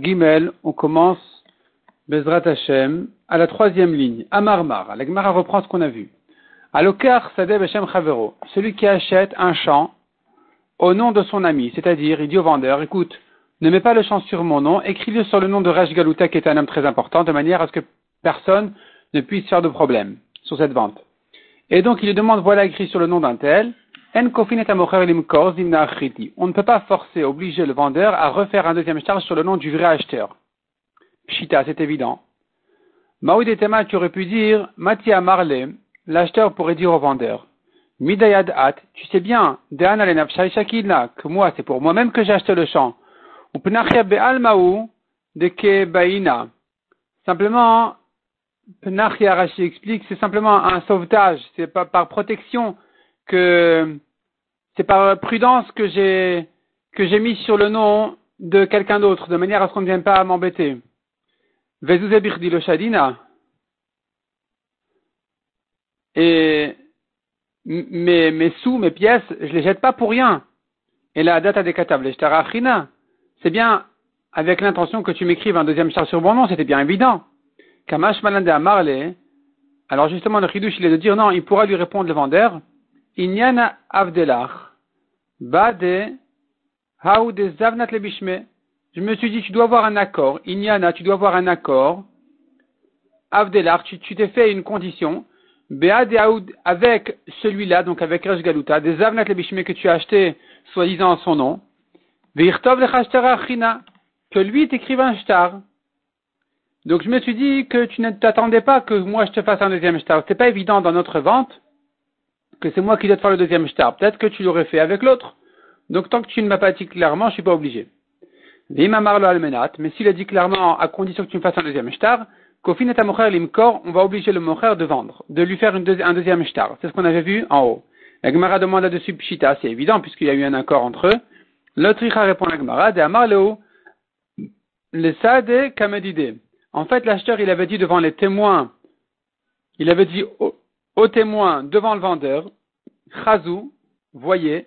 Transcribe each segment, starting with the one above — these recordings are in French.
Gimel, on commence Bezrat Hashem à la troisième ligne. Amarmar, la Gemara reprend ce qu'on a vu. Alokar Sadeh Hashem Chavero, celui qui achète un champ au nom de son ami, c'est-à-dire il dit au vendeur, écoute, ne mets pas le champ sur mon nom, écris-le sur le nom de Raj Galuta qui est un homme très important, de manière à ce que personne ne puisse faire de problème sur cette vente. Et donc il lui demande, voilà écrit sur le nom d'un tel, on ne peut pas forcer, obliger le vendeur à refaire un deuxième charge sur le nom du vrai acheteur. Pshita, c'est évident. Maoud et Tema, tu aurais pu dire, Matia Marley, l'acheteur pourrait dire au vendeur, Midayad At, tu sais bien, que moi, c'est pour moi-même que j'ai acheté le champ. Ou Be'almaou, de Kebaina. Simplement, Penachia Rashi explique, c'est simplement un sauvetage, c'est pas par protection que c'est par prudence que j'ai que j'ai mis sur le nom de quelqu'un d'autre, de manière à ce qu'on ne vienne pas m'embêter. Dit le Shadina. Et mes, mes sous, mes pièces, je les jette pas pour rien. Et la date a des C'est bien avec l'intention que tu m'écrives un deuxième char sur mon nom, c'était bien évident. Kamash Malande Marley. Alors justement, le chidouche, il est de dire non, il pourra lui répondre le vendeur. Inyana Avdelach, Bade, Haoude Zavnat Lebishme. Je me suis dit, tu dois avoir un accord. Inyana, tu dois avoir un accord. Avdelach, tu t'es fait une condition. Beade Haoud, avec celui-là, donc avec Resh Galuta, des Zavnat Lebishme que tu as acheté, soi-disant en son nom. Veirtov China, que lui t'écrive un shtar. Donc je me suis dit que tu ne t'attendais pas que moi je te fasse un deuxième shtar. C'est pas évident dans notre vente que c'est moi qui dois te faire le deuxième shtar. Peut-être que tu l'aurais fait avec l'autre. Donc tant que tu ne m'as pas dit clairement, je suis pas obligé. Mais s'il a dit clairement, à condition que tu me fasses un deuxième shtar, on va obliger le mocher de vendre, de lui faire un deuxième shtar. C'est ce qu'on avait vu en haut. La Gemara demande là-dessus pshita, c'est évident puisqu'il y a eu un accord entre eux. L'autre répond à la Gemara, de Amar le sade kamedide. En fait, l'acheteur, il avait dit devant les témoins, il avait dit au témoin devant le vendeur, Chazou, voyez,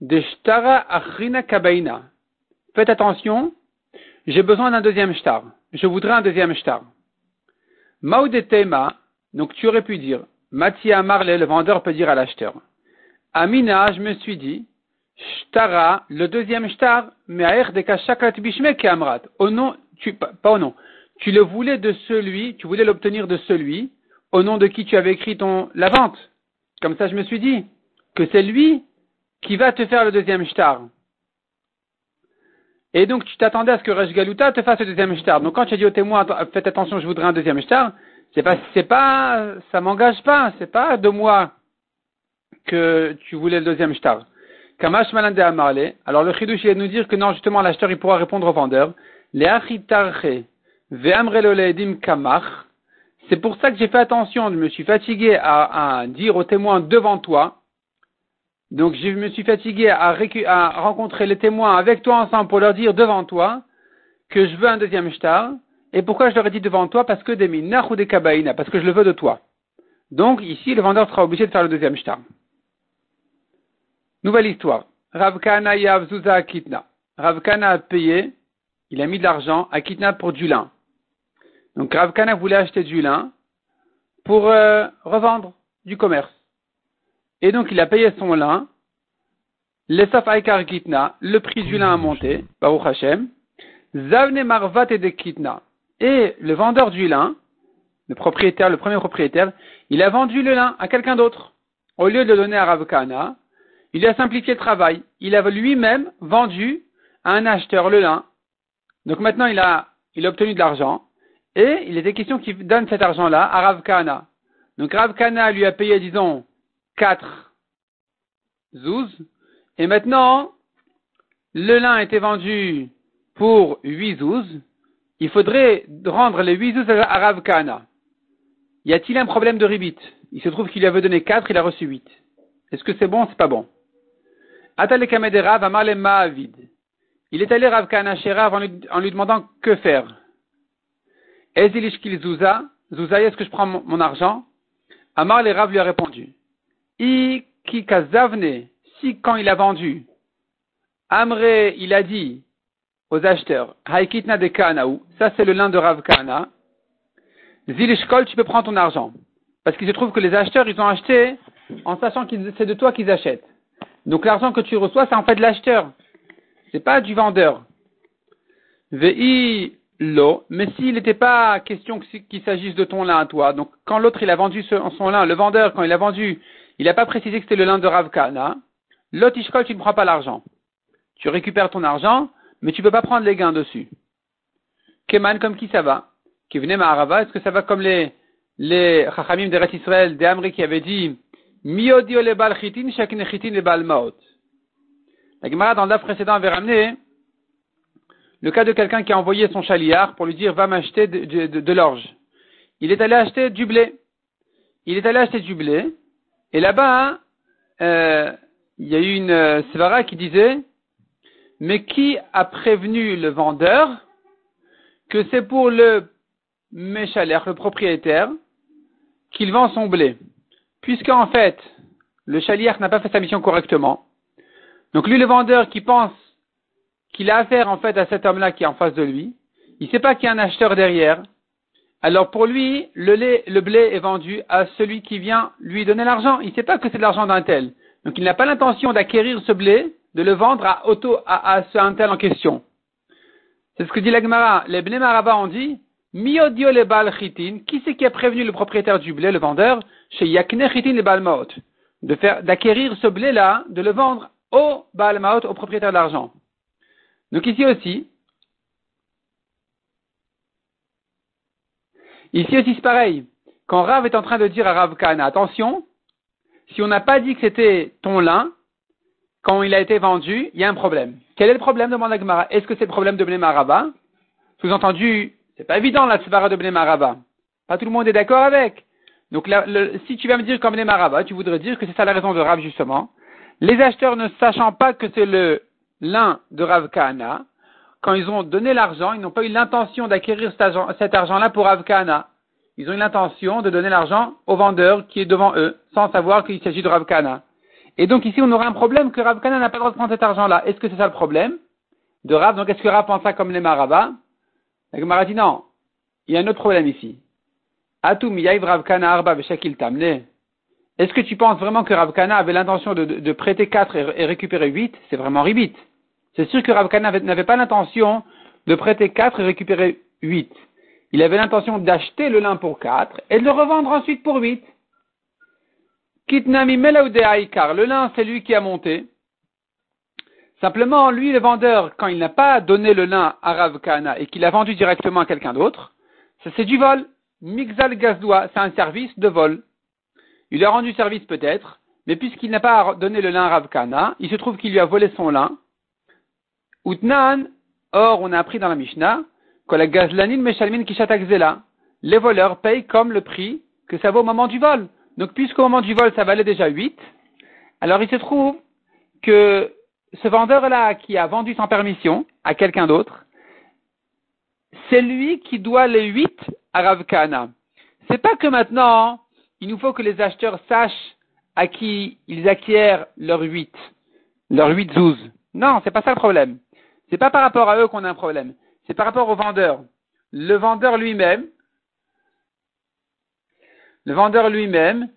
Deshtara Achrina Kabaina. Faites attention, j'ai besoin d'un deuxième shtar. Je voudrais un deuxième shtar. Maudetema, donc tu aurais pu dire, Matia Marley, le vendeur peut dire à l'acheteur. Amina, je me suis dit, Shtara, le deuxième shtar, Me'aer de Kashakrat Bishme Amrat. Au nom, tu, pas au nom. Tu le voulais de celui, tu voulais l'obtenir de celui au nom de qui tu avais écrit ton, la vente. Comme ça, je me suis dit que c'est lui qui va te faire le deuxième shtar. Et donc, tu t'attendais à ce que Resh Galuta te fasse le deuxième shtar. Donc, quand tu as dit au témoin, faites attention, je voudrais un deuxième shtar, c'est pas, c'est pas, ça m'engage pas, c'est pas de moi que tu voulais le deuxième shtar. Kamash Malande Amarle. Alors, le chidouche, il va nous dire que non, justement, l'acheteur, il pourra répondre au vendeur. Le Kamach. C'est pour ça que j'ai fait attention, je me suis fatigué à, dire aux témoins devant toi. Donc je me suis fatigué à, rencontrer les témoins avec toi ensemble pour leur dire devant toi que je veux un deuxième shtar. Et pourquoi je leur ai dit devant toi? Parce que des minach ou des kabaïna, parce que je le veux de toi. Donc ici, le vendeur sera obligé de faire le deuxième shtar. Nouvelle histoire. Ravkana Yavzuza Kitna. Ravkana a payé, il a mis de l'argent à Kitna pour du lin. Donc Rav Kana voulait acheter du lin pour euh, revendre du commerce. Et donc il a payé son lin. L'Esaf Aikar Kitna, le prix du lin a monté, Baruch Hashem. Zavne Marvat et Kitna. Et le vendeur du lin, le propriétaire, le premier propriétaire, il a vendu le lin à quelqu'un d'autre. Au lieu de le donner à Rav Kana, il a simplifié le travail. Il a lui-même vendu à un acheteur le lin. Donc maintenant il a, il a obtenu de l'argent. Et il était question qu'il donne cet argent-là à Rav Kana. Donc Rav Kana lui a payé, disons, 4 zouz. Et maintenant, le lin été vendu pour 8 zouz. Il faudrait rendre les 8 zouz à Rav Kana. Y a-t-il un problème de ribit Il se trouve qu'il lui avait donné 4, il a reçu 8. Est-ce que c'est bon c'est pas bon? Il est allé Rav Kana chez Rav en lui demandant que faire. Ezilishkil Zouza, Zouza, est-ce que je prends mon, argent? Amar les Rav lui a répondu. I kazavne, si quand il a vendu, Amre, il a dit, aux acheteurs, Haikitna de Kanaou, ça c'est le lin de Rav. Zilishkol, tu peux prendre ton argent. Parce qu'il se trouve que les acheteurs, ils ont acheté en sachant que c'est de toi qu'ils achètent. Donc l'argent que tu reçois, c'est en fait de l'acheteur. C'est pas du vendeur. Vei lo, mais s'il n'était pas question qu'il s'agisse de ton lin à toi, donc quand l'autre il a vendu son lin, le vendeur, quand il a vendu, il n'a pas précisé que c'était le lin de Rav Kana, l'otishkol, tu ne prends pas l'argent. Tu récupères ton argent, mais tu ne peux pas prendre les gains dessus. Keman, comme qui ça va? Qui venait Maharava, est-ce que ça va comme les, les Chachamim de Israël, des qui avaient dit, Miodio le bal chitin, le bal maot. La Gemara dans le précédent avait ramené le cas de quelqu'un qui a envoyé son chaliard pour lui dire va m'acheter de, l'orge. Il est allé acheter du blé. Il est allé acheter du blé. Et là-bas, euh, il y a eu une euh, svara qui disait mais qui a prévenu le vendeur que c'est pour le méchalère, le propriétaire, qu'il vend son blé? Puisqu'en fait, le chaliard n'a pas fait sa mission correctement. Donc lui, le vendeur qui pense qu'il a affaire en fait à cet homme-là qui est en face de lui, il ne sait pas qu'il y a un acheteur derrière. Alors pour lui, le, blé est vendu à celui qui vient lui donner l'argent. Il ne sait pas que c'est de l'argent d'un tel. Donc il n'a pas l'intention d'acquérir ce blé, de le vendre à, auto, à, à ce un tel en question. C'est ce que dit l'Agmara. Les Bnei Maraba ont dit, Miodio le bal chitin, qui c'est qui a prévenu le propriétaire du blé, le vendeur, chez Yakne chitin le bal maot, de faire, d'acquérir ce blé-là, de le vendre au bal maot, au propriétaire de l'argent. Donc ici aussi, ici aussi c'est pareil. Quand Rav est en train de dire à Rav Kana, attention, si on n'a pas dit que c'était ton lin, quand il a été vendu, il y a un problème. Quel est le problème demande Agmara. Est-ce que c'est le problème de Bnei Maraba Sous-entendu, c'est pas évident la svara de Bnei Maraba. Pas tout le monde est d'accord avec. Donc si tu vas me dire comme Bnei Maraba, tu voudrais dire que c'est ça la raison de Rav justement. Les acheteurs ne sachant pas que c'est le l'un de Rav quand ils ont donné l'argent, ils n'ont pas eu l'intention d'acquérir cet argent-là pour Rav. Ils ont eu l'intention de donner l'argent au vendeur qui est devant eux, sans savoir qu'il s'agit de Rav. Et donc ici, on aura un problème que Rav n'a pas le droit de prendre cet argent-là. Est-ce que c'est ça le problème de Rav? Donc est-ce que Rav pense ça comme les Maraba La Gemara dit non. Il y a un autre problème ici. Atum Rav Kahana Arba Tamne. Est-ce que tu penses vraiment que Rav avait l'intention de, prêter 4 et, récupérer 8 C'est vraiment ribit. C'est sûr que Rav Kana n'avait pas l'intention de prêter 4 et récupérer 8. Il avait l'intention d'acheter le lin pour 4 et de le revendre ensuite pour 8. Kitnami car le lin, c'est lui qui a monté. Simplement, lui, le vendeur, quand il n'a pas donné le lin à Rav Kana et qu'il l'a vendu directement à quelqu'un d'autre, c'est du vol. Mixal Gazdoua, c'est un service de vol. Il a rendu service peut-être, mais puisqu'il n'a pas donné le lin à Rav Kana, il se trouve qu'il lui a volé son lin, Utnan, or on a appris dans la Mishnah que la gazlanin meshalmin kishatakzela, les voleurs payent comme le prix que ça vaut au moment du vol. Donc puisqu'au moment du vol ça valait déjà 8, alors il se trouve que ce vendeur-là qui a vendu sans permission à quelqu'un d'autre, c'est lui qui doit les 8 à Rav Kahana. C'est pas que maintenant, il nous faut que les acheteurs sachent à qui ils acquièrent leurs 8, leurs 8 zouz. Non, c'est pas ça le problème. C'est pas par rapport à eux qu'on a un problème. C'est par rapport au vendeur. Le vendeur lui-même, le vendeur lui-même,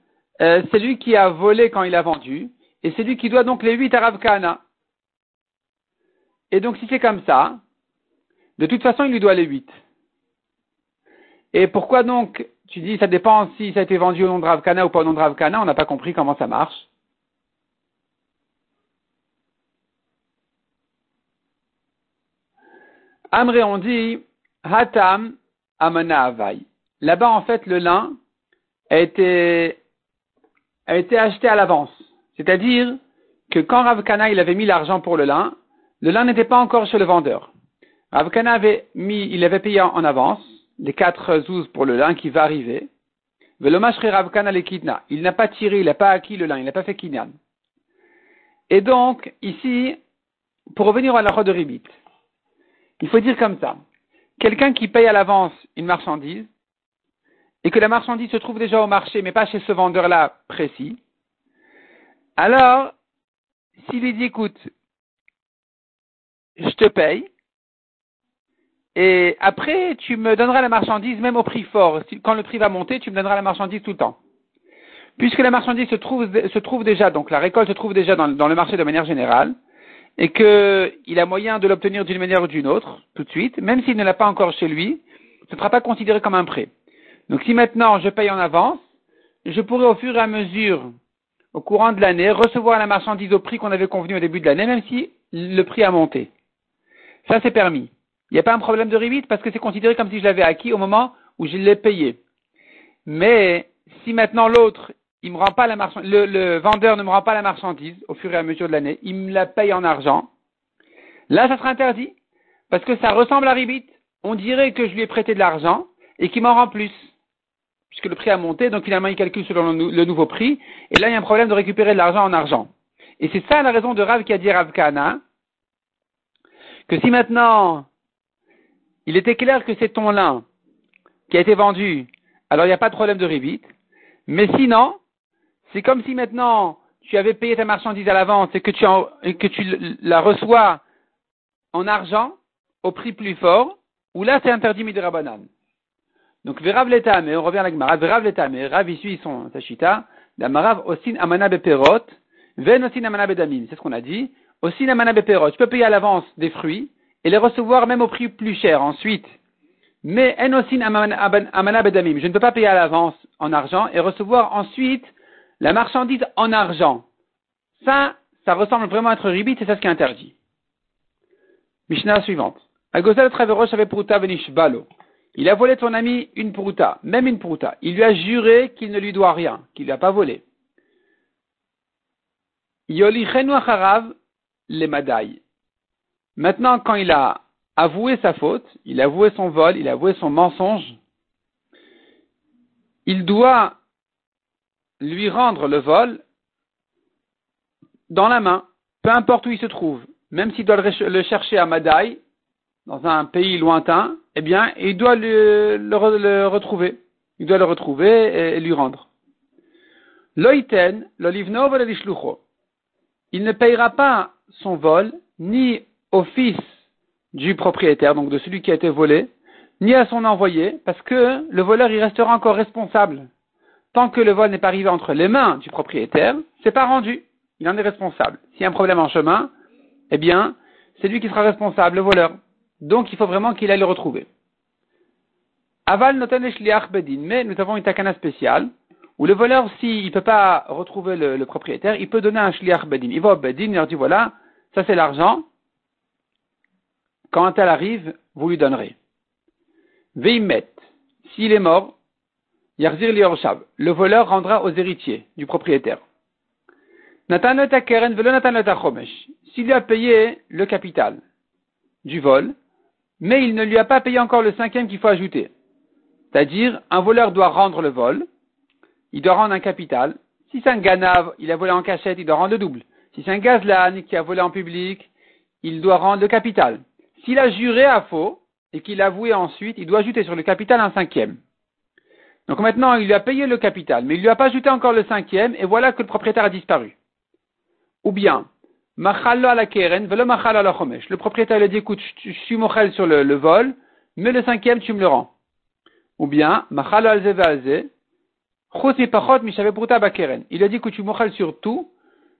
euh, c'est lui qui a volé quand il a vendu, et c'est lui qui doit donc les huit à Rav Et donc si c'est comme ça, de toute façon il lui doit les huit. Et pourquoi donc tu dis ça dépend si ça a été vendu au nom de Rav ou pas au nom de Rav on n'a pas compris comment ça marche. Amré, on dit Hatam Amana Avai. Là-bas, en fait, le lin a été, a été acheté à l'avance. C'est-à-dire que quand Rav Kana, il avait mis l'argent pour le lin, le lin n'était pas encore chez le vendeur. Rav Kana avait mis, il avait payé en avance les quatre zouz pour le lin qui va arriver. Il n'a pas tiré, il n'a pas acquis le lin, il n'a pas fait kinyan. Et donc, ici, pour revenir à la de Ribit, il faut dire comme ça. Quelqu'un qui paye à l'avance une marchandise et que la marchandise se trouve déjà au marché mais pas chez ce vendeur-là précis, alors, s'il lui dit écoute, je te paye, et après, tu me donneras la marchandise même au prix fort. Quand le prix va monter, tu me donneras la marchandise tout le temps. Puisque la marchandise se trouve, déjà, donc la récolte se trouve déjà dans le marché de manière générale, et qu'il a moyen de l'obtenir d'une manière ou d'une autre, tout de suite, même s'il ne l'a pas encore chez lui, ce ne sera pas considéré comme un prêt. Donc si maintenant je paye en avance, je pourrais au fur et à mesure, au courant de l'année, recevoir la marchandise au prix qu'on avait convenu au début de l'année, même si le prix a monté. Ça, c'est permis. Il n'y a pas un problème de ribit parce que c'est considéré comme si je l'avais acquis au moment où je l'ai payé. Mais si maintenant l'autre, il me rend pas la marchandise, le, vendeur ne me rend pas la marchandise au fur et à mesure de l'année, il me la paye en argent, là, ça sera interdit parce que ça ressemble à ribit. On dirait que je lui ai prêté de l'argent et qu'il m'en rend plus puisque le prix a monté, donc finalement il calcule selon le, nouveau prix, et là il y a un problème de récupérer de l'argent en argent. Et c'est ça la raison de Rav qui a dit Rav Kana, que si maintenant il était clair que c'est ton lin qui a été vendu, alors il n'y a pas de problème de rébit, mais sinon, c'est comme si maintenant tu avais payé ta marchandise à la vente et que tu, et que tu la reçois en argent au prix plus fort, ou là c'est interdit midrabanan. Donc, Verav mais on revient à la Gemara, Verav mais Rav il suit son Tashita, la Marav Osin Amana Beperot, Ven Osin Amana c'est ce qu'on a dit, Osin Amana Beperot, tu peux payer à l'avance des fruits et les recevoir même au prix plus cher ensuite. Mais En Osin Amana je ne peux pas payer à l'avance en argent et recevoir ensuite la marchandise en argent. Ça, ça ressemble vraiment à être ribit, c'est ça ce qui est interdit. Mishnah suivante. Agosel Traverosh avait Pruta Venishbalo. Il a volé de son ami une prouta, même une prouta. Il lui a juré qu'il ne lui doit rien, qu'il ne l'a pas volé. Yolichenu acharav le madai. Maintenant, quand il a avoué sa faute, il a avoué son vol, il a avoué son mensonge, il doit lui rendre le vol dans la main, peu importe où il se trouve, même s'il doit le chercher à Madaï, dans un pays lointain, eh bien, il doit le, retrouver. Il doit le retrouver et, lui rendre. Loiten, l'olivno Il ne payera pas son vol, ni au fils du propriétaire, donc de celui qui a été volé, ni à son envoyé, parce que le voleur, il restera encore responsable. Tant que le vol n'est pas arrivé entre les mains du propriétaire, c'est pas rendu. Il en est responsable. S'il y a un problème en chemin, eh bien, c'est lui qui sera responsable, le voleur. Donc il faut vraiment qu'il aille le retrouver. Aval noten bedin, mais nous avons une takana spéciale, où le voleur, s'il ne peut pas retrouver le, propriétaire, il peut donner un shliach bedin. Il va au bedin, il leur dit voilà, ça c'est l'argent, quand elle arrive, vous lui donnerez. Veimet, s'il est mort, yarzir liorshav, le voleur rendra aux héritiers du propriétaire. S'il lui a payé le capital du vol, mais il ne lui a pas payé encore le cinquième qu'il faut ajouter. C'est-à-dire, un voleur doit rendre le vol, il doit rendre un capital. Si c'est un ganave, il a volé en cachette, il doit rendre le double. Si c'est un gazlan qui a volé en public, il doit rendre le capital. S'il a juré à faux et qu'il a avoué ensuite, il doit ajouter sur le capital un cinquième. Donc maintenant, il lui a payé le capital, mais il ne lui a pas ajouté encore le cinquième, et voilà que le propriétaire a disparu. Ou bien, le propriétaire lui a dit, écoute, je suis mochel sur le, vol, mais le cinquième, tu me le rends. Ou bien, il a dit que tu mochel sur tout,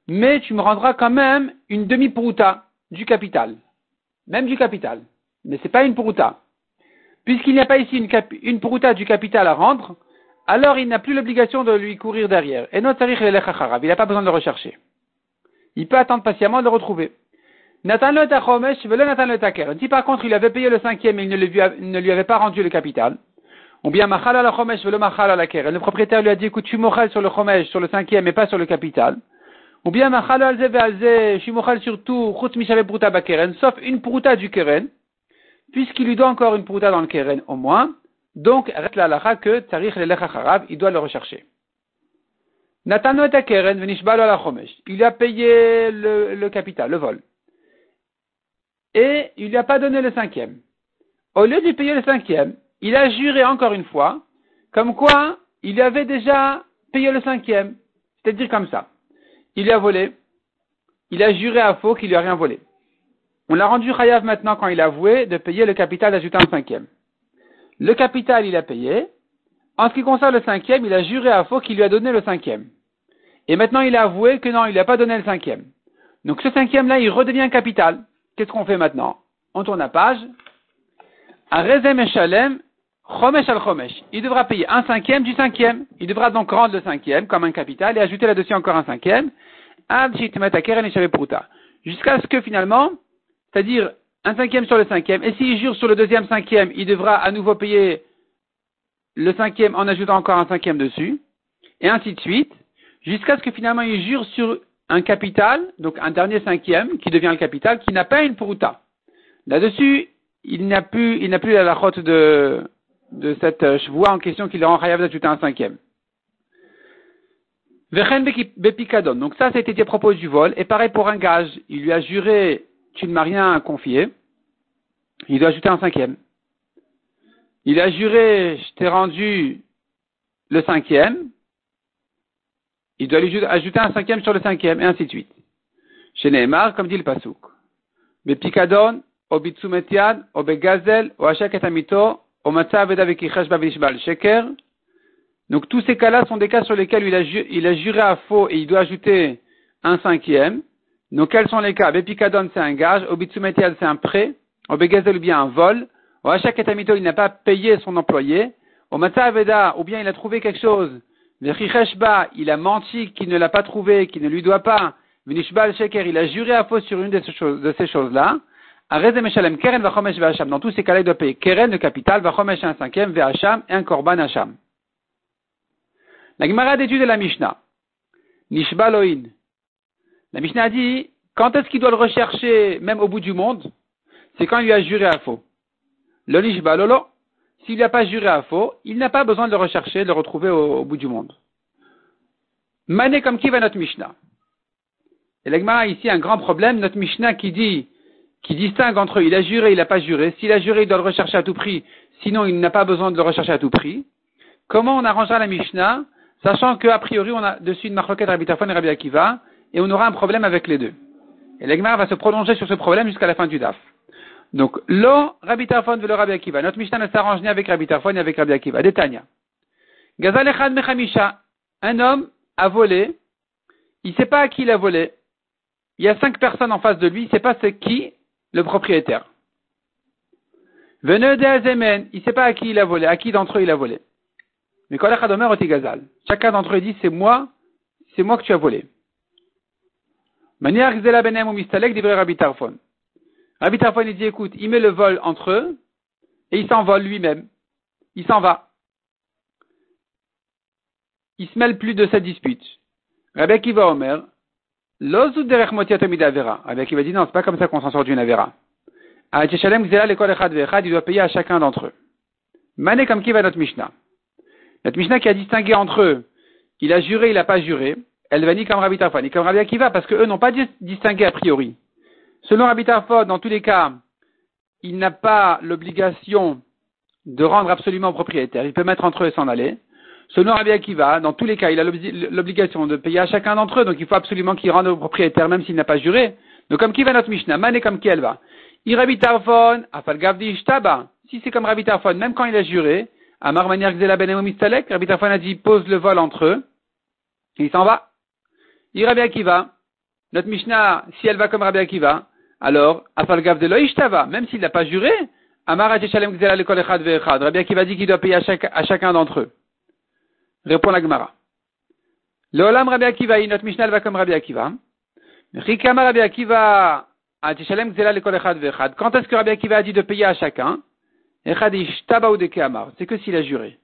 mais tu me rendras quand même une demi-prouta du capital. Même du capital. Mais c'est pas une prouta. Puisqu'il n'y a pas ici une, une du capital à rendre, alors il n'a plus l'obligation de lui courir derrière. Et notre il n'a pas besoin de le rechercher il peut attendre patiemment de le retrouver. Nathan le Nathan le Si par contre il avait payé le cinquième et il ne lui, avait pas rendu le capital, ou bien Machal la Chomesh le Machal la Le propriétaire lui a dit écoute, tu mochal sur le Chomesh, sur le cinquième et pas sur le capital. Ou bien Machal alze ve'alze, je suis mochal sur tout, Chutz Bakeren, sauf une Pruta du Keren, puisqu'il lui doit encore une Pruta dans le Keren au moins. Donc, reste la que Tarich le il doit le rechercher. Natano et Chomesh. Il a payé le, capital, le vol. Et il lui a pas donné le cinquième. Au lieu de payer le cinquième, il a juré encore une fois, comme quoi il avait déjà payé le cinquième. C'est-à-dire comme ça. Il lui a volé. Il a juré à faux qu'il lui a rien volé. On l'a rendu chayav maintenant quand il a avoué de payer le capital d'ajouter un cinquième. Le capital, il a payé. En ce qui concerne le cinquième, il a juré à faux qu'il lui a donné le cinquième. Et maintenant, il a avoué que non, il n'a pas donné le cinquième. Donc ce cinquième-là, il redevient capital. Qu'est-ce qu'on fait maintenant? On tourne la page. Rezem al Chomesh. Il devra payer un cinquième du cinquième. Il devra donc rendre le cinquième comme un capital et ajouter là-dessus encore un cinquième. Jusqu'à ce que finalement, c'est-à-dire un cinquième sur le cinquième, et s'il jure sur le deuxième cinquième, il devra à nouveau payer le cinquième en ajoutant encore un cinquième dessus, et ainsi de suite, jusqu'à ce que finalement il jure sur un capital, donc un dernier cinquième, qui devient le capital, qui n'a pas une puruta. Là-dessus, il n'a plus, il n'a plus la lachote de, cette chevoie en question qui le rend chayav d'ajouter un cinquième. Donc ça, c'était des propos du vol. Et pareil pour un gage. Il lui a juré, tu ne m'as rien confié. Il doit ajouter un cinquième. Il a juré, je t'ai rendu le cinquième. Il doit lui ajouter un cinquième sur le cinquième, et ainsi de suite. Chez Neymar, comme dit le. Bepikadon, obitsumetiad, obegazel. Donc tous ces cas-là sont des cas sur lesquels il a juré à faux et il doit ajouter un cinquième. Donc quels sont les cas? Bepikadon c'est un gage, obitsumetiad c'est un prêt, obegazel ou bien un vol, oashaketamito il n'a pas payé son employé, omatza aveda ou bien il a trouvé quelque chose il a menti qu'il ne l'a pas trouvé, qu'il ne lui doit pas. Sheker, il a juré à faux sur une de ces choses-là. Dans tous ces cas-là, il doit payer Keren, le capital, Vachomesh, un cinquième, Vehacham, et un Korban Hacham. La Gemara d'étude de la Mishnah. Nishba Loin. La Mishnah dit, quand est-ce qu'il doit le rechercher, même au bout du monde? C'est quand il a juré à faux. Le Nishba Lolo. S'il n'a pas juré à faux, il n'a pas besoin de le rechercher, de le retrouver au, bout du monde. Mané comme qui va notre Mishnah? Et l'Agmara a ici un grand problème, notre Mishnah qui dit, qui distingue entre il a juré, il n'a pas juré. S'il a juré, il doit le rechercher à tout prix, sinon il n'a pas besoin de le rechercher à tout prix. Comment on arrangera la Mishnah, sachant qu'a priori on a dessus une marloquette Rabbi Tafon et Rabbi Akiva, et on aura un problème avec les deux. Et l'Agmara va se prolonger sur ce problème jusqu'à la fin du DAF. Donc, lo Rabbi Tarfon le Rabbi Akiva. Notre Mishnah ne s'arrange ni avec Rabbi Tarfon ni avec Rabbi Akiva. Détania. Gazal Echad Mechamisha. Un homme a volé. Il ne sait pas à qui il a volé. Il y a cinq personnes en face de lui. Il ne sait pas c'est qui le propriétaire. Venez de Azemen. Il ne sait pas à qui il a volé. À qui d'entre eux il a volé. Mais Gazal. Chacun d'entre eux dit c'est moi, c'est moi que tu as volé. Manière Gzela Benem ou Mistalek Rabbi Tarfon. Rabbi il dit, écoute, il met le vol entre eux, et il s'envole lui-même. Il s'en va. Il se mêle plus de cette dispute. Rabbi Akiva Omer, l'ozud derech motiatomid avera. Rabbi Akiva dit, non, c'est pas comme ça qu'on s'en sort d'une avera. À Tchéchalem, l'école echad il doit payer à chacun d'entre eux. Mané comme qui va notre Mishnah? Notre Mishnah qui a distingué entre eux, il a juré, il n'a pas juré, elle va ni comme Rabbi Tarfon, ni comme Rabbi Akiva, parce qu'eux n'ont pas distingué a priori. Selon Rabbi Tarfod, dans tous les cas, il n'a pas l'obligation de rendre absolument au propriétaire. Il peut mettre entre eux et s'en aller. Selon Rabbi Akiva, dans tous les cas, il a l'obligation de payer à chacun d'entre eux, donc il faut absolument qu'il rende au propriétaire, même s'il n'a pas juré. Donc comme qui va notre Mishnah, mané comme qui elle va? Rabbi Tarfon, Afal Si c'est comme Rabbi Tarfon, même quand il a juré, Amar manière Gzela Mistalek, Rabbi Tarfon a dit pose le vol entre eux, il s'en va. Rabbi Akiva, notre Mishnah, si elle va comme Rabbi Akiva, alors, Afalgav de Loishtava, même s'il n'a pas juré, Amara Shalem Gzela le Echad Ve'echad. Rabbi Akiva dit qu'il doit payer à, chacun d'entre eux. Répond la Gemara. Le Olam Rabbi Akiva, notre Mishnah va comme Rabbi Akiva. Rikama Rabbi Akiva, Shalem Gzela le Echad Ve'echad. Quand est-ce que Rabbi Akiva a dit de payer à chacun? Echad Ishtaba ou Amar. C'est que s'il a juré.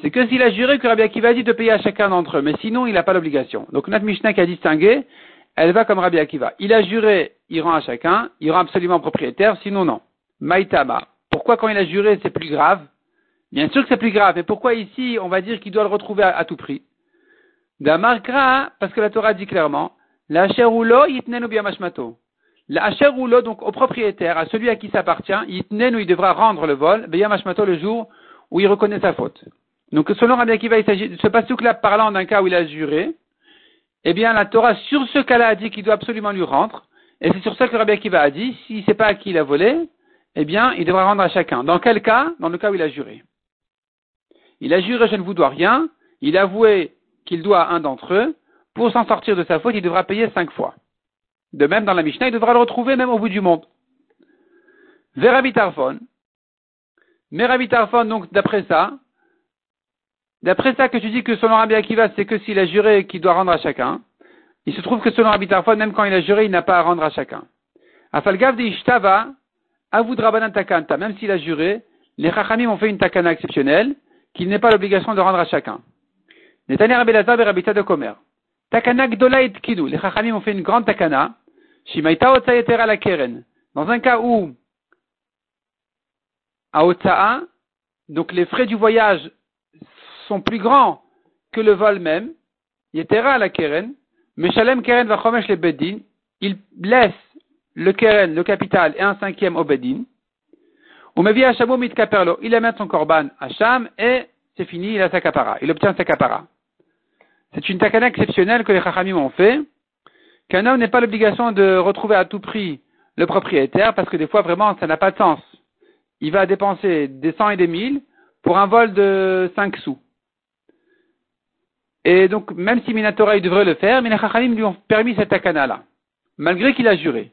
C'est que s'il a juré que Rabbi Akiva a dit de payer à chacun d'entre eux. Mais sinon, il n'a pas l'obligation. Donc, notre Mishnah qui a distingué, elle va comme Rabbi Akiva. Il a juré, il rend à chacun, il rend absolument propriétaire, sinon non. Maïtama. Pourquoi quand il a juré, c'est plus grave? Bien sûr que c'est plus grave. Et pourquoi ici, on va dire qu'il doit le retrouver à, tout prix? Damarkra, parce que la Torah dit clairement, la roulo yitnenu biyamashmato. La roulo, donc au propriétaire, à celui à qui ça appartient, yitnenu, il devra rendre le vol, biyamashmato le jour où il reconnaît sa faute. Donc selon Rabbi Akiva, il s'agit de ce pasouk-là parlant d'un cas où il a juré, eh bien la Torah sur ce cas-là a dit qu'il doit absolument lui rendre, Et c'est sur ça que Rabbi Akiva a dit, s'il ne sait pas à qui il a volé, eh bien, il devra rendre à chacun. Dans quel cas? Dans le cas où il a juré. Il a juré, je ne vous dois rien. Il a avoué qu'il doit à un d'entre eux. Pour s'en sortir de sa faute, il devra payer cinq fois. De même, dans la Mishnah, il devra le retrouver même au bout du monde. Verabitarphone. Mais Rabitarphone, donc, d'après ça, d'après ça que tu dis que selon Rabbi Akiva, c'est que s'il a juré qu'il doit rendre à chacun, il se trouve que selon Rabbi Tarfon, même quand il a juré, il n'a pas à rendre à chacun. Afalgav de Ishtava, Avud Takanta, même s'il a juré, les Chachamim ont fait une takana exceptionnelle, qu'il n'est pas l'obligation de rendre à chacun. Netanya Rabbi Lazar et de. Takana Gdola et les Chachamim ont fait une grande takana, Shimaita Otsayetera la Keren. Dans un cas où, à Otsa'a, donc les frais du voyage sont plus grands que le vol même, Yetera la Keren, Meshalem Keren va chomesh le Bedin, il laisse le Keren, le capital, et un cinquième au Bedin. Ou Mevi Hashamo mitkaperlo, il amène son korban à Sham, et c'est fini, il a sa kapara, il obtient sa kapara. C'est une takana exceptionnelle que les Chachamim ont fait, qu'un homme n'ait pas l'obligation de retrouver à tout prix le propriétaire, parce que des fois, vraiment, ça n'a pas de sens. Il va dépenser des cent et des mille pour un vol de cinq sous. Et donc, même si Minatora, il devrait le faire, mais lui ont permis cette takana-là, malgré qu'il a juré.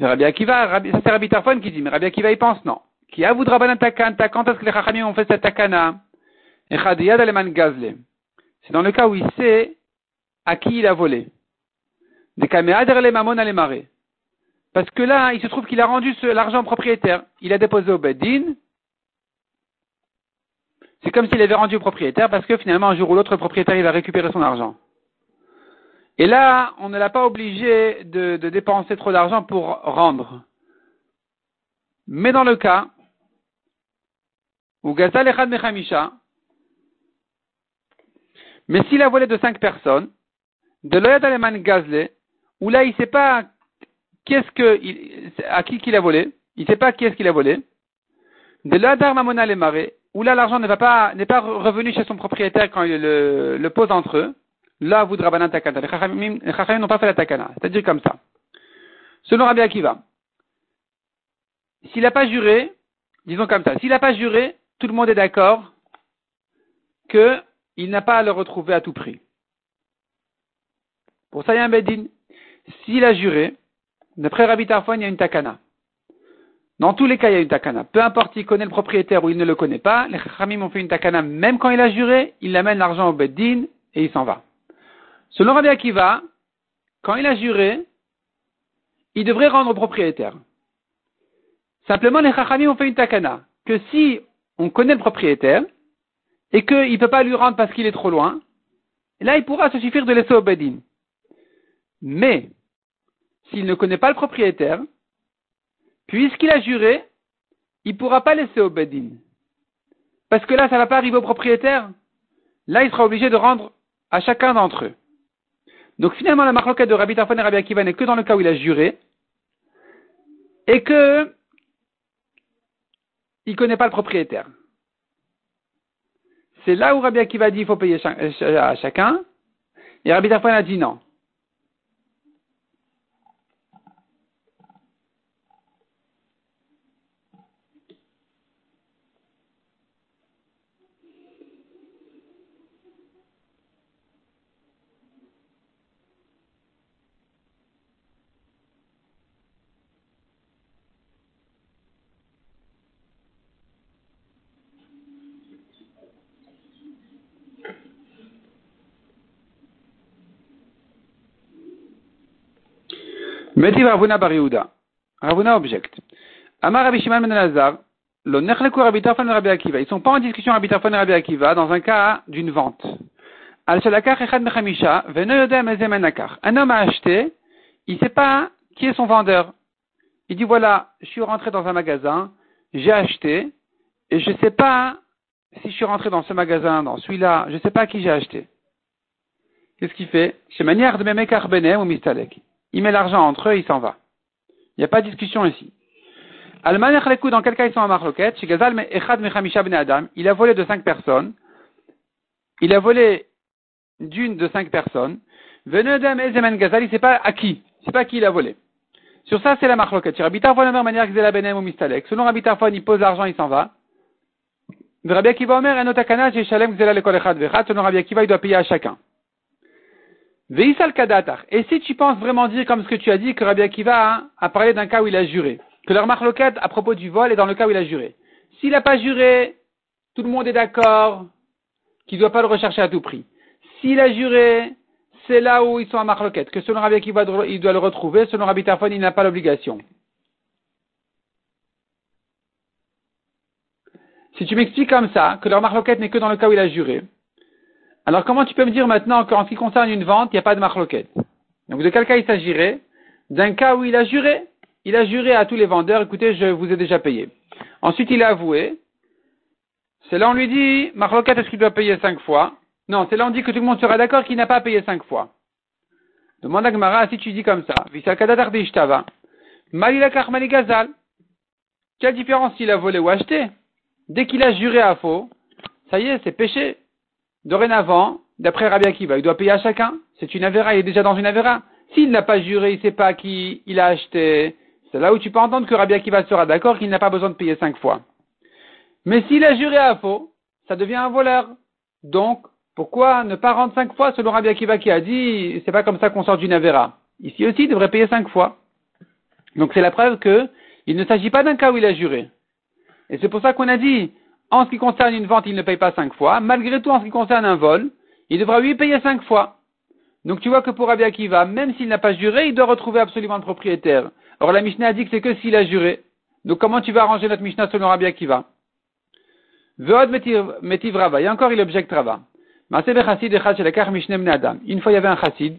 Rabbi Akiva, ça c'est Rabbi Tarfon qui dit, mais Rabbi Akiva, il pense non. Qui a voudra takana, quand est-ce que les Chachamim ont fait cette takana? C'est dans le cas où il sait à qui il a volé. Parce que là, il se trouve qu'il a rendu l'argent propriétaire. Il a déposé au Beddin, c'est comme s'il avait rendu au propriétaire parce que finalement, un jour ou l'autre, propriétaire, il va récupérer son argent. Et là, on ne l'a pas obligé de, dépenser trop d'argent pour rendre. Mais dans le cas où Gazal Echad Mechamisha, mais s'il a volé de cinq personnes, de l'Oyad Aleman Gazle, où là il ne sait pas qu'est-ce que, à qui qu'il a volé, il ne sait pas qui est-ce qu'il a volé, de l'Adar Mamona Lemare, où là l'argent n'est pas revenu chez son propriétaire quand il le, pose entre eux, là vous Rabbanan Takana. Les Chachamim n'ont pas fait la Takana. C'est-à-dire comme ça. Selon Rabbi Akiva, s'il n'a pas juré, disons comme ça, s'il n'a pas juré, tout le monde est d'accord qu'il n'a pas à le retrouver à tout prix. Pour ça, il y a un Bedin. S'il a juré, d'après Rabbi Tarfon, il y a une Takana. Dans tous les cas, il y a une takana. Peu importe s'il connaît le propriétaire ou il ne le connaît pas, les chachamim ont fait une takana même quand il a juré, il amène l'argent au beddin et il s'en va. Selon Rabbi Akiva, quand il a juré, il devrait rendre au propriétaire. Simplement, les chachamim ont fait une takana. Que si on connaît le propriétaire et qu'il ne peut pas lui rendre parce qu'il est trop loin, là, il pourra se suffire de laisser au beddin. Mais, s'il ne connaît pas le propriétaire, puisqu'il a juré, il ne pourra pas laisser au Bedin. Parce que là, ça ne va pas arriver au propriétaire. Là, il sera obligé de rendre à chacun d'entre eux. Donc finalement, la marloquette de Rabbi Tarfon et Rabbi Akiva n'est que dans le cas où il a juré, et que il ne connaît pas le propriétaire. C'est là où Rabbi Akiva dit qu'il faut payer à chacun, et Rabbi Tarfon a dit non. Metiv Ravuna Bariouda. Ravuna objecte. Amar Rabbi Shimon ben Elazar, lo nechleku Rabbi Tarfon Rabbi Akiva. Ils sont pas en discussion Rabbi Tarfon Rabbi Akiva dans un cas d'une vente. Al echad mechamisha. Un homme a acheté, il sait pas qui est son vendeur. Il dit voilà, je suis rentré dans un magasin, j'ai acheté, et je sais pas si je suis rentré dans ce magasin, dans celui-là, je sais pas qui j'ai acheté. Qu'est-ce qu'il fait? C'est manière de memekar benem ou mistalek il met l'argent entre eux, il s'en va. Il n'y a pas de discussion ici. dans quel cas ils sont en marloquette Chez Gazal, Echad Ben Adam, il a volé de cinq personnes. Il a volé d'une de cinq personnes. Venez Adam Ezemen Gazal, il ne sait pas à qui. C'est pas qui l'a volé. Sur ça, c'est la marloquette. Rabbi Tarfon, la même manière que la Benem ou Mistalek. Selon Rabbi il pose l'argent, il s'en va. Rabbi Omer, un otakana, j'ai shalem gzela le kolechad vechat. Selon Rabbi Akiva, il doit payer à chacun. Et si tu penses vraiment dire comme ce que tu as dit, que Rabbi Akiva a parlé d'un cas où il a juré, que leur marloquette à propos du vol est dans le cas où il a juré. S'il n'a pas juré, tout le monde est d'accord qu'il ne doit pas le rechercher à tout prix. S'il a juré, c'est là où ils sont à marloquette, que selon Rabbi Akiva, il doit le retrouver, selon Rabbi Tarfon, il n'a pas l'obligation. Si tu m'expliques comme ça, que leur marloquette n'est que dans le cas où il a juré, alors comment tu peux me dire maintenant qu'en ce qui concerne une vente, il n'y a pas de marloquette? Donc de quel cas il s'agirait? D'un cas où il a juré. Il a juré à tous les vendeurs, écoutez, je vous ai déjà payé. Ensuite, il a avoué. C'est là on lui dit, marloquette, est-ce qu'il doit payer cinq fois? Non, c'est là on dit que tout le monde sera d'accord qu'il n'a pas payé cinq fois. Demande à Gmara si tu dis comme ça. Quelle différence s'il a volé ou acheté? Dès qu'il a juré à faux, ça y est, c'est péché. Dorénavant, d'après Rabbi Akiva, il doit payer à chacun. C'est une avéra, il est déjà dans une avéra. S'il n'a pas juré, il ne sait pas qui il a acheté. C'est là où tu peux entendre que Rabbi Akiva sera d'accord qu'il n'a pas besoin de payer cinq fois. Mais s'il a juré à faux, ça devient un voleur. Donc, pourquoi ne pas rendre cinq fois selon Rabbi Akiva qui a dit, c'est pas comme ça qu'on sort d'une avéra. Ici aussi, il devrait payer cinq fois. Donc c'est la preuve que il ne s'agit pas d'un cas où il a juré. Et c'est pour ça qu'on a dit, en ce qui concerne une vente, il ne paye pas cinq fois. Malgré tout, en ce qui concerne un vol, il devra lui payer cinq fois. Donc tu vois que pour Rabbi Akiva, même s'il n'a pas juré, il doit retrouver absolument le propriétaire. Or la Mishnah a dit que c'est que s'il a juré. Donc comment tu vas arranger notre Mishnah selon Rabbi Akiva? Veod metiv Rava. Et encore il objecte Rava. Une fois il y avait un chassid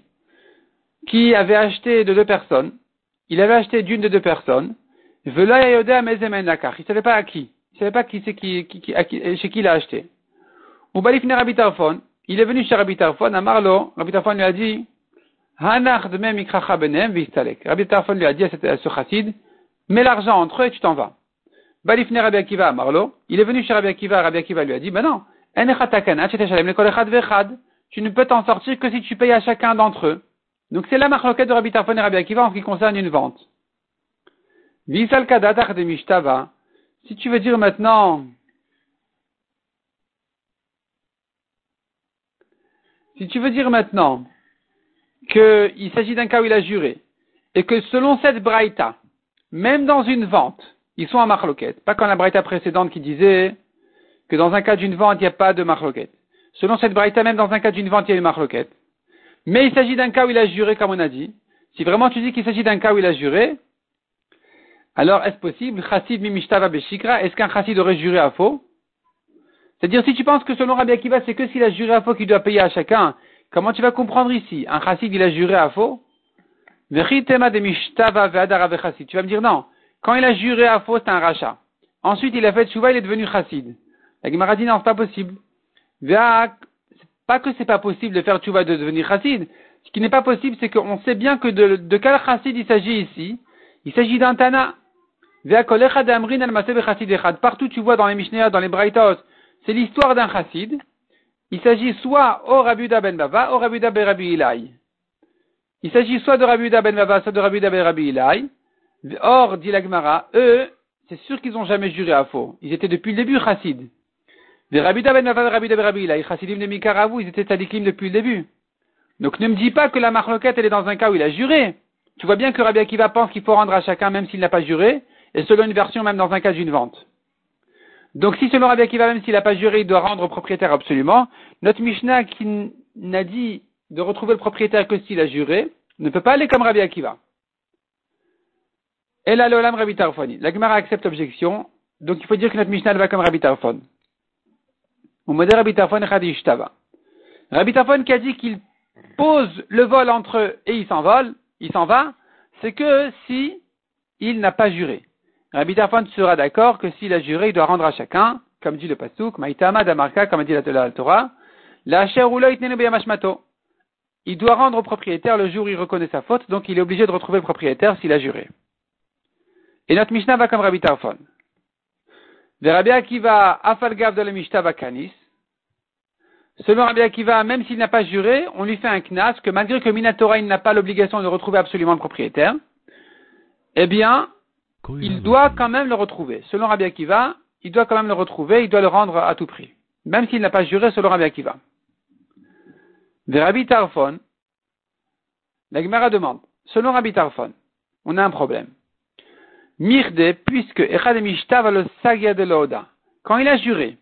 qui avait acheté de deux personnes. Il avait acheté d'une de deux personnes. Il ne savait pas à qui. Il ne savait pas qui c'est qui, chez qui il a acheté. Il est venu chez Rabbi Tarfon, à Marlo, Rabbi Tarfon lui a dit, Hanach de. Rabbi Tarfon lui a dit à ce chassid, mets l'argent entre eux et tu t'en vas. Balifne Rabbi Akiva à Marlo, il est venu chez Rabbi Akiva, Rabbi Akiva lui a dit, ben non, tu ne peux t'en sortir que si tu payes à chacun d'entre eux. Donc c'est la marloquette de Rabbi Tarfon et Rabbi Akiva en ce qui concerne une vente. Visal kadatach de mishtava, si tu veux dire maintenant, si tu veux dire maintenant qu'il s'agit d'un cas où il a juré, et que selon cette braïta, même dans une vente, ils sont à marloquette, pas comme la braïta précédente qui disait que dans un cas d'une vente, il n'y a pas de marloquette. Selon cette braïta, même dans un cas d'une vente, il y a une marloquette. Mais il s'agit d'un cas où il a juré, comme on a dit. Si vraiment tu dis qu'il s'agit d'un cas où il a juré, alors est-ce possible, chassid mimishtava beshikra, est-ce qu'un chassid aurait juré à faux? C'est-à-dire, si tu penses que selon Rabbi Akiva, c'est que s'il a juré à faux qu'il doit payer à chacun, comment tu vas comprendre ici? Un chassid, il a juré à faux? Tu vas me dire non. Quand il a juré à faux, c'est un rachat. Ensuite, il a fait chouva, il est devenu chassid. La Gemara dit non, c'est pas possible. Pas que c'est pas possible de faire chouva de devenir chassid. Ce qui n'est pas possible, c'est qu'on sait bien que de, de quel chassid il s'agit ici. Il s'agit d'un tana. Partout tu vois dans les Mishnayot, dans les Braithos, c'est l'histoire d'un chassid. Il s'agit soit au Rabuda ben Bava, au Rabuda ben Rabbi Ilai. Il s'agit soit de Rabuda ben Bava, soit de Rabuda ben Rabbi Ilai. Or, dit l'Agmara, eux, c'est sûr qu'ils n'ont jamais juré à faux. Ils étaient depuis le début chassid. De Rabuda ben Bava, Rabuda ben Rabbi Ilai, chassidim de Mikaravu, ils étaient tzadikim depuis le début. Donc ne me dis pas que la marloquette, elle est dans un cas où il a juré. Tu vois bien que Rabbi Akiva pense qu'il faut rendre à chacun même s'il n'a pas juré, et selon une version même dans un cas d'une vente. Donc si selon Rabbi Akiva, même s'il n'a pas juré, il doit rendre au propriétaire absolument, notre Mishnah qui n'a dit de retrouver le propriétaire que s'il a juré, ne peut pas aller comme Rabbi Akiva. Et là, l'olam Rabbi Tarfoni. La Gemara accepte l'objection, donc il faut dire que notre Mishnah va comme Rabbi Tarfon. Au modèle Rabbi Tarfon Rabbi Tarfon qui a dit qu'il pose le vol entre eux et il s'envole, il s'en va, c'est que si il n'a pas juré. Rabbi Tarfon sera d'accord que s'il a juré, il doit rendre à chacun, comme dit le Pasuk, Maïtama Damarka, comme dit la Torah, la Il doit rendre au propriétaire le jour où il reconnaît sa faute, donc il est obligé de retrouver le propriétaire s'il a juré. Et notre Mishnah va comme Rabbi Tarfon. De Rabbi Akiva, Afalgav de la Mishnah va Kanis. Selon Rabbi Akiva, même s'il n'a pas juré, on lui fait un knas, que malgré que Minatora, il n'a pas l'obligation de retrouver absolument le propriétaire, eh bien, il doit quand même le retrouver. Selon Rabbi Akiva, il doit quand même le retrouver, il doit le rendre à tout prix. Même s'il n'a pas juré selon Rabbi Akiva. De Rabbi Tarfon, la Gemara demande, selon Rabbi Tarfon, on a un problème. Mirde, puisque Echad le Sagia de l'Oda, quand il a juré,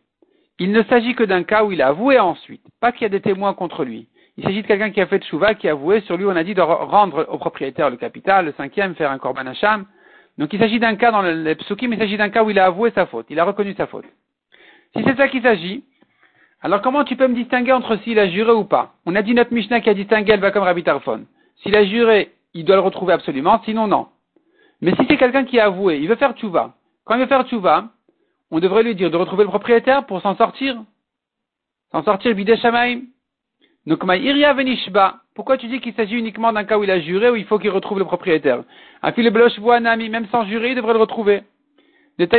il ne s'agit que d'un cas où il a avoué ensuite, pas qu'il y a des témoins contre lui. Il s'agit de quelqu'un qui a fait chouva, qui a avoué, sur lui on a dit de rendre au propriétaire le capital, le cinquième, faire un korban hacham. Donc il s'agit d'un cas dans les psukim, il s'agit d'un cas où il a avoué sa faute, il a reconnu sa faute. Si c'est ça qu'il s'agit, alors comment tu peux me distinguer entre s'il a juré ou pas? On a dit notre Mishnah qui a distingué, elle va comme Rabbi Tarfon. S'il a juré, il doit le retrouver absolument, sinon non. Mais si c'est quelqu'un qui a avoué, il veut faire tchouva. Quand il veut faire tchouva, on devrait lui dire de retrouver le propriétaire pour s'en sortir. S'en sortir bidé shamaim. Donc, iria venishba. Pourquoi tu dis qu'il s'agit uniquement d'un cas où il a juré ou il faut qu'il retrouve le propriétaire? Afile bloch ami, même sans jurer, il devrait le retrouver. Comme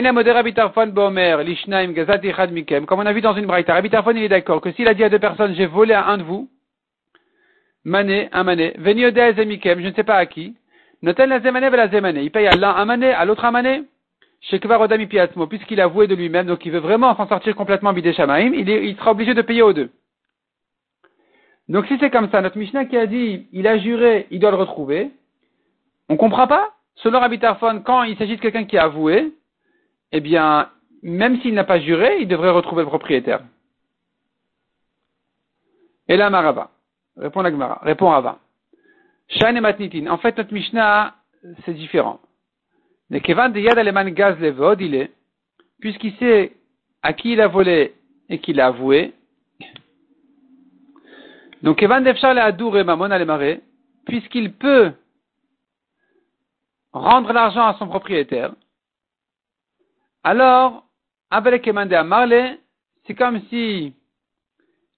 on a vu dans une braïta, Rabbi il est d'accord que s'il a dit à deux personnes, j'ai volé à un de vous, mané, un mané, veniode mikem, je ne sais pas à qui, notel la zemane il paye à l'un un mané, à l'autre un mané, puisqu'il a avoué de lui-même, donc il veut vraiment s'en sortir complètement bidé shamaim, il, il sera obligé de payer aux deux. Donc si c'est comme ça, notre Mishnah qui a dit, il a juré, il doit le retrouver, on comprend pas? Selon Rabbi quand il s'agit de quelqu'un qui a avoué, eh bien, même s'il n'a pas juré, il devrait retrouver le propriétaire. Et là, Marava. Répond la Gemara. Répond Rava. Shan et Matnitin. En fait, notre Mishnah, c'est différent. Mais de Yad Aleman Gaz Levod, il est, puisqu'il sait à qui il a volé et qu'il a avoué. Donc, le Adour et Mamon Alemare, puisqu'il peut rendre l'argent à son propriétaire, alors, Abalek à Marley, c'est comme si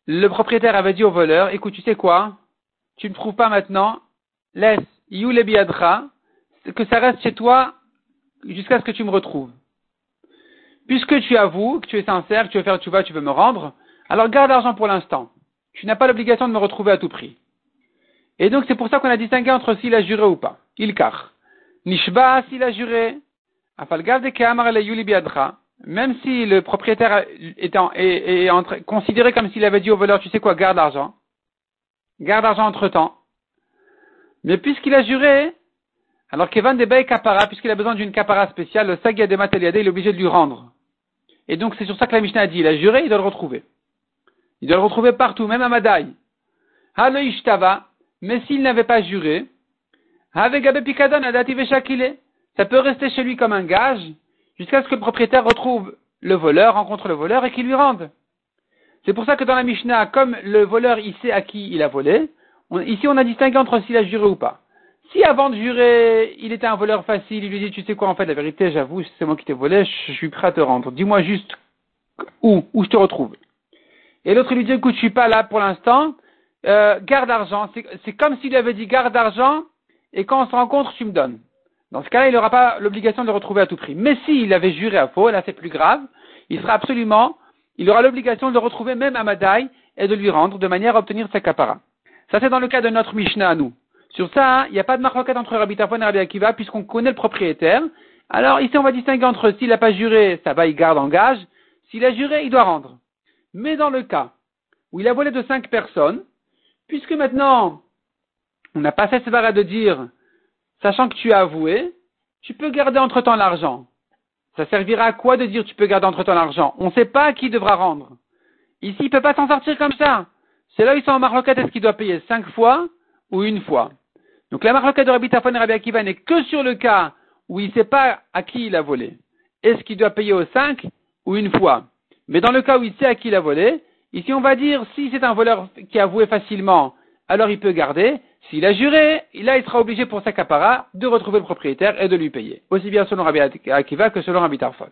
le propriétaire avait dit au voleur, écoute, tu sais quoi, tu ne trouves pas maintenant, laisse, Yule Biadra, que ça reste chez toi jusqu'à ce que tu me retrouves. Puisque tu avoues, que tu es sincère, que tu veux faire, tu vas, tu veux me rendre, alors garde l'argent pour l'instant. Tu n'as pas l'obligation de me retrouver à tout prix. Et donc c'est pour ça qu'on a distingué entre s'il a juré ou pas. Il car. Nishba s'il a juré. Même si le propriétaire est, est, considéré comme s'il avait dit au voleur, tu sais quoi, garde l'argent. Garde l'argent entre temps. Mais puisqu'il a juré, alors Kevan Debay Kapara, puisqu'il a besoin d'une Kapara spéciale, le Sagia de Mateliade, il est obligé de lui rendre. Et donc c'est sur ça que la Mishnah a dit, il a juré, il doit le retrouver. Il doit le retrouver partout, même à Madaï. Halo Ishtava, mais s'il n'avait pas juré, ça peut rester chez lui comme un gage, jusqu'à ce que le propriétaire retrouve le voleur, rencontre le voleur et qu'il lui rende. C'est pour ça que dans la Mishnah, comme le voleur, il sait à qui il a volé, ici on a distingué entre s'il a juré ou pas. Si avant de jurer, il était un voleur facile, il lui dit, tu sais quoi, en fait, la vérité, j'avoue, c'est moi qui t'ai volé, je, suis prêt à te rendre. Dis-moi juste où, où je te retrouve. Et l'autre lui dit, écoute, je suis pas là pour l'instant, euh, garde l'argent. C'est comme s'il avait dit, garde l'argent, et quand on se rencontre, tu me donnes. Dans ce cas-là, il n'aura pas l'obligation de le retrouver à tout prix. Mais s'il avait juré à faux, là c'est plus grave, il sera absolument, il aura l'obligation de le retrouver même à Madaï et de lui rendre de manière à obtenir sa capara. Ça c'est dans le cas de notre Mishnah à nous. Sur ça, il n'y a pas de marquette entre Rabbi et Rabbi Akiva puisqu'on connaît le propriétaire. Alors ici, on va distinguer entre s'il n'a pas juré, ça va, il garde en gage. S'il a juré, il doit rendre. Mais dans le cas où il a volé de cinq personnes, puisque maintenant, on n'a pas fait ce de dire, sachant que tu as avoué, tu peux garder entre-temps l'argent. Ça servira à quoi de dire tu peux garder entre-temps l'argent? On ne sait pas qui devra rendre. Ici, il ne peut pas s'en sortir comme ça. C'est là où ils sont en marloquette, est-ce qu'il doit payer cinq fois ou une fois? Donc la marloquette de Rabbi Tafon et Rabbi n'est que sur le cas où il ne sait pas à qui il a volé. Est-ce qu'il doit payer aux cinq ou une fois? Mais dans le cas où il sait à qui il a volé, ici on va dire si c'est un voleur qui a avoué facilement, alors il peut garder. S'il a juré, là il sera obligé pour sa capara de retrouver le propriétaire et de lui payer. Aussi bien selon Rabbi Akiva que selon Rabbi Tarfon.